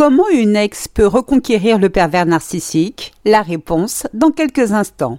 Comment une ex peut reconquérir le pervers narcissique? La réponse dans quelques instants.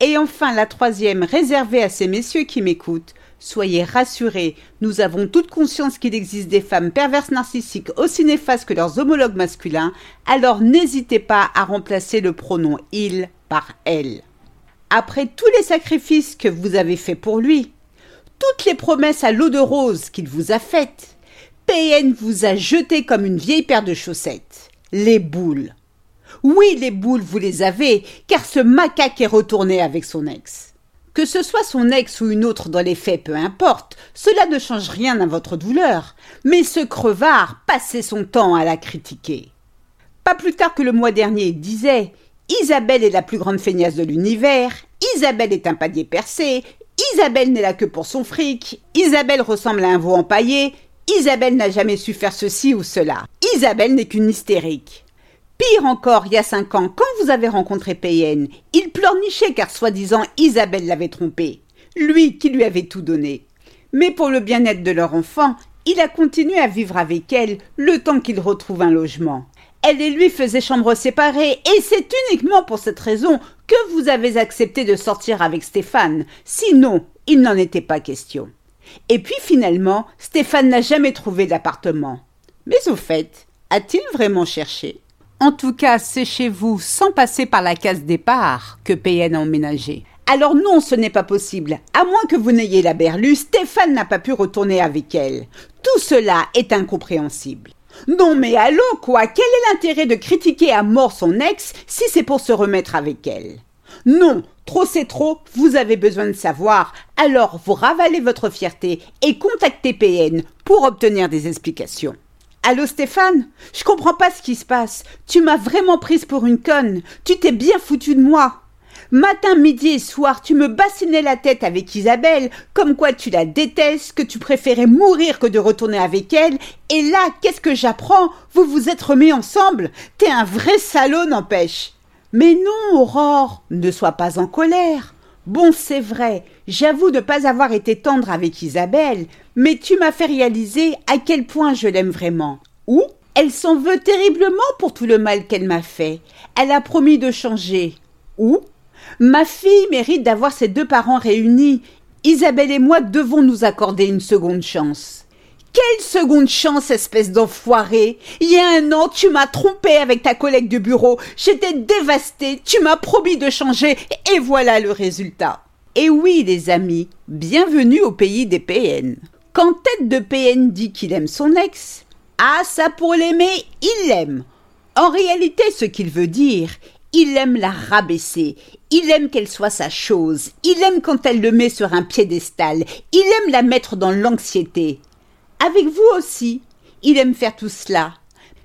Et enfin, la troisième, réservée à ces messieurs qui m'écoutent. Soyez rassurés, nous avons toute conscience qu'il existe des femmes perverses narcissiques aussi néfastes que leurs homologues masculins, alors n'hésitez pas à remplacer le pronom il par elle. Après tous les sacrifices que vous avez faits pour lui, toutes les promesses à l'eau de rose qu'il vous a faites, PN vous a jeté comme une vieille paire de chaussettes. Les boules. Oui, les boules, vous les avez, car ce macaque est retourné avec son ex. Que ce soit son ex ou une autre dans les faits, peu importe, cela ne change rien à votre douleur. Mais ce crevard passait son temps à la critiquer. Pas plus tard que le mois dernier, il disait Isabelle est la plus grande feignasse de l'univers, Isabelle est un panier percé, Isabelle n'est là que pour son fric, Isabelle ressemble à un veau empaillé, Isabelle n'a jamais su faire ceci ou cela, Isabelle n'est qu'une hystérique. Pire encore, il y a cinq ans, quand vous avez rencontré Payen, il pleurnichait car soi-disant Isabelle l'avait trompé. Lui qui lui avait tout donné. Mais pour le bien-être de leur enfant, il a continué à vivre avec elle le temps qu'il retrouve un logement. Elle et lui faisaient chambre séparée, et c'est uniquement pour cette raison que vous avez accepté de sortir avec Stéphane. Sinon, il n'en était pas question. Et puis finalement, Stéphane n'a jamais trouvé d'appartement. Mais au fait, a-t-il vraiment cherché? En tout cas, c'est chez vous, sans passer par la case départ, que PN a emménagé. Alors non, ce n'est pas possible. À moins que vous n'ayez la berlue, Stéphane n'a pas pu retourner avec elle. Tout cela est incompréhensible. Non mais allô quoi Quel est l'intérêt de critiquer à mort son ex si c'est pour se remettre avec elle? Non, trop c'est trop, vous avez besoin de savoir, alors vous ravalez votre fierté et contactez PN pour obtenir des explications. Allô Stéphane? Je comprends pas ce qui se passe. Tu m'as vraiment prise pour une conne. Tu t'es bien foutu de moi. Matin, midi et soir, tu me bassinais la tête avec Isabelle, comme quoi tu la détestes, que tu préférais mourir que de retourner avec elle. Et là, qu'est-ce que j'apprends? Vous vous êtes remis ensemble T'es un vrai salaud, n'empêche. Mais non, Aurore, ne sois pas en colère. Bon, c'est vrai, j'avoue ne pas avoir été tendre avec Isabelle, mais tu m'as fait réaliser à quel point je l'aime vraiment. Ou elle s'en veut terriblement pour tout le mal qu'elle m'a fait. Elle a promis de changer. Ou ma fille mérite d'avoir ses deux parents réunis. Isabelle et moi devons nous accorder une seconde chance. Quelle seconde chance, espèce d'enfoiré Il y a un an, tu m'as trompé avec ta collègue de bureau. J'étais dévastée. Tu m'as promis de changer. Et voilà le résultat. Et oui, les amis, bienvenue au pays des PN. Quand tête de PN dit qu'il aime son ex, ah ça pour l'aimer, il l'aime. En réalité, ce qu'il veut dire, il aime la rabaisser, il aime qu'elle soit sa chose, il aime quand elle le met sur un piédestal, il aime la mettre dans l'anxiété. Avec vous aussi. Il aime faire tout cela.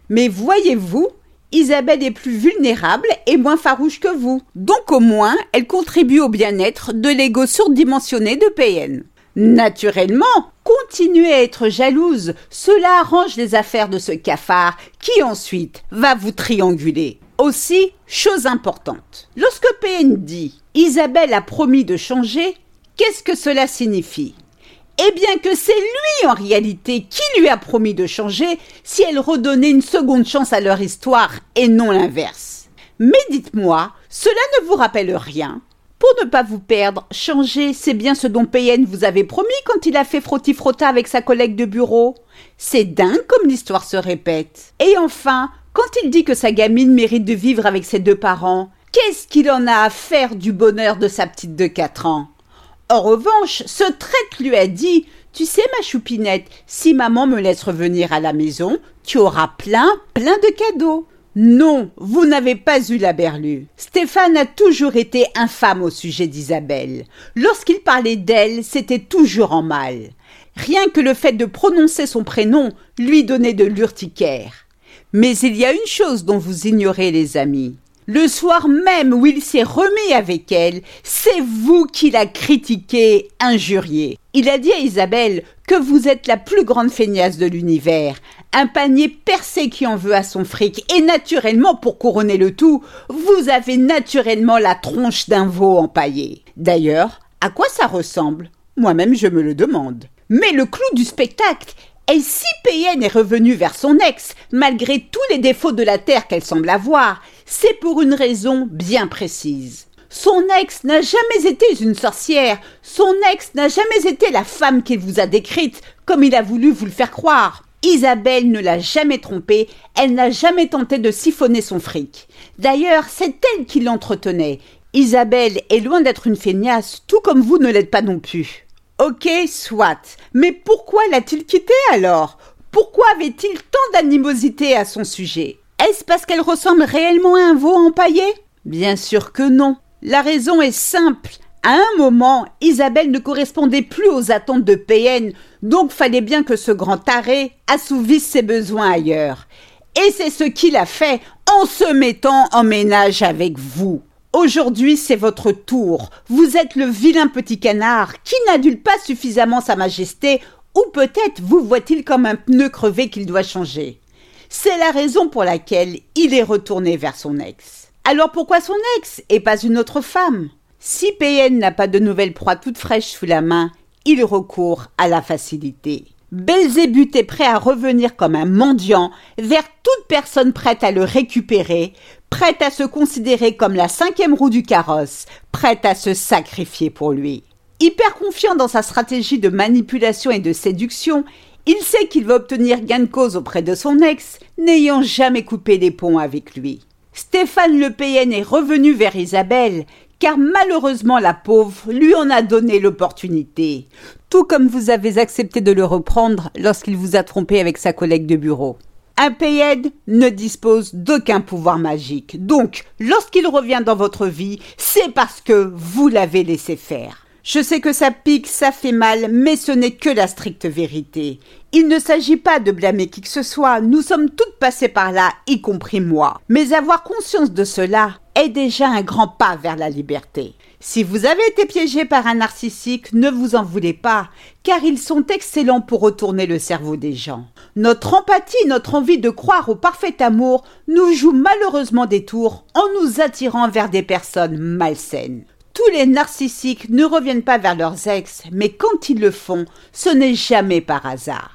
Mais voyez-vous, Isabelle est plus vulnérable et moins farouche que vous. Donc au moins, elle contribue au bien-être de l'ego surdimensionné de PN. Naturellement, continuez à être jalouse. Cela arrange les affaires de ce cafard qui ensuite va vous trianguler. Aussi, chose importante. Lorsque PN dit Isabelle a promis de changer, qu'est-ce que cela signifie? Eh bien que c'est lui en réalité qui lui a promis de changer si elle redonnait une seconde chance à leur histoire et non l'inverse. Mais dites-moi, cela ne vous rappelle rien Pour ne pas vous perdre, changer, c'est bien ce dont Payen vous avait promis quand il a fait frotti-frotta avec sa collègue de bureau. C'est dingue comme l'histoire se répète. Et enfin, quand il dit que sa gamine mérite de vivre avec ses deux parents, qu'est-ce qu'il en a à faire du bonheur de sa petite de quatre ans? En revanche, ce traître lui a dit Tu sais, ma choupinette, si maman me laisse revenir à la maison, tu auras plein, plein de cadeaux. Non, vous n'avez pas eu la berlue. Stéphane a toujours été infâme au sujet d'Isabelle. Lorsqu'il parlait d'elle, c'était toujours en mal. Rien que le fait de prononcer son prénom lui donnait de l'urticaire. Mais il y a une chose dont vous ignorez, les amis. Le soir même où il s'est remis avec elle, c'est vous qui l'a critiqué, injurié. Il a dit à Isabelle que vous êtes la plus grande feignasse de l'univers, un panier percé qui en veut à son fric, et naturellement, pour couronner le tout, vous avez naturellement la tronche d'un veau empaillé. D'ailleurs, à quoi ça ressemble? Moi-même, je me le demande. Mais le clou du spectacle et si Payenne est revenue vers son ex, malgré tous les défauts de la terre qu'elle semble avoir, c'est pour une raison bien précise. Son ex n'a jamais été une sorcière, son ex n'a jamais été la femme qu'il vous a décrite, comme il a voulu vous le faire croire. Isabelle ne l'a jamais trompé, elle n'a jamais tenté de siphonner son fric. D'ailleurs, c'est elle qui l'entretenait. Isabelle est loin d'être une feignasse, tout comme vous ne l'êtes pas non plus. Ok, soit. Mais pourquoi l'a-t-il quitté alors? Pourquoi avait-il tant d'animosité à son sujet? Est-ce parce qu'elle ressemble réellement à un veau empaillé? Bien sûr que non. La raison est simple. À un moment, Isabelle ne correspondait plus aux attentes de PN, donc fallait bien que ce grand taré assouvisse ses besoins ailleurs. Et c'est ce qu'il a fait en se mettant en ménage avec vous. Aujourd'hui, c'est votre tour. Vous êtes le vilain petit canard qui n'adule pas suffisamment sa majesté, ou peut-être vous voit-il comme un pneu crevé qu'il doit changer. C'est la raison pour laquelle il est retourné vers son ex. Alors pourquoi son ex et pas une autre femme? Si PN n'a pas de nouvelle proie toute fraîche sous la main, il recourt à la facilité. Belzébuth est prêt à revenir comme un mendiant vers toute personne prête à le récupérer, prête à se considérer comme la cinquième roue du carrosse, prête à se sacrifier pour lui. Hyper confiant dans sa stratégie de manipulation et de séduction, il sait qu'il va obtenir gain de cause auprès de son ex, n'ayant jamais coupé les ponts avec lui. Stéphane Le Payen est revenu vers Isabelle, car malheureusement la pauvre lui en a donné l'opportunité, tout comme vous avez accepté de le reprendre lorsqu'il vous a trompé avec sa collègue de bureau. Un Payed ne dispose d'aucun pouvoir magique, donc lorsqu'il revient dans votre vie, c'est parce que vous l'avez laissé faire. Je sais que ça pique, ça fait mal, mais ce n'est que la stricte vérité. Il ne s'agit pas de blâmer qui que ce soit, nous sommes toutes passées par là, y compris moi. Mais avoir conscience de cela est déjà un grand pas vers la liberté. Si vous avez été piégé par un narcissique, ne vous en voulez pas, car ils sont excellents pour retourner le cerveau des gens. Notre empathie, notre envie de croire au parfait amour nous joue malheureusement des tours en nous attirant vers des personnes malsaines. Tous les narcissiques ne reviennent pas vers leurs ex, mais quand ils le font, ce n'est jamais par hasard.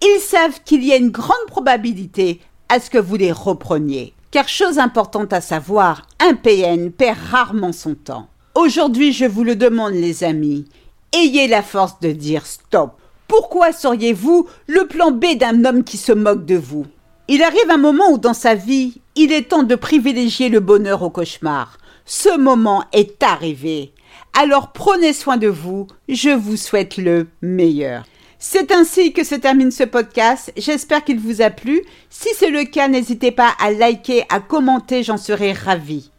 Ils savent qu'il y a une grande probabilité à ce que vous les repreniez. Car chose importante à savoir, un PN perd rarement son temps. Aujourd'hui, je vous le demande, les amis, ayez la force de dire stop. Pourquoi seriez-vous le plan B d'un homme qui se moque de vous? Il arrive un moment où dans sa vie, il est temps de privilégier le bonheur au cauchemar. Ce moment est arrivé. Alors prenez soin de vous, je vous souhaite le meilleur. C'est ainsi que se termine ce podcast. J'espère qu'il vous a plu. Si c'est le cas, n'hésitez pas à liker, à commenter, j'en serai ravie.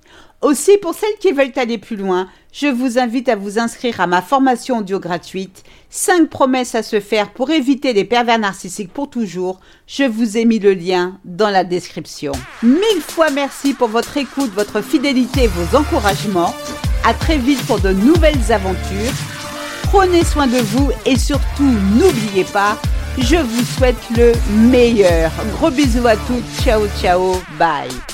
Aussi, pour celles qui veulent aller plus loin, je vous invite à vous inscrire à ma formation audio gratuite 5 promesses à se faire pour éviter les pervers narcissiques pour toujours. Je vous ai mis le lien dans la description. Mille fois merci pour votre écoute, votre fidélité vos encouragements. À très vite pour de nouvelles aventures. Prenez soin de vous et surtout n'oubliez pas, je vous souhaite le meilleur. Gros bisous à toutes. Ciao ciao. Bye.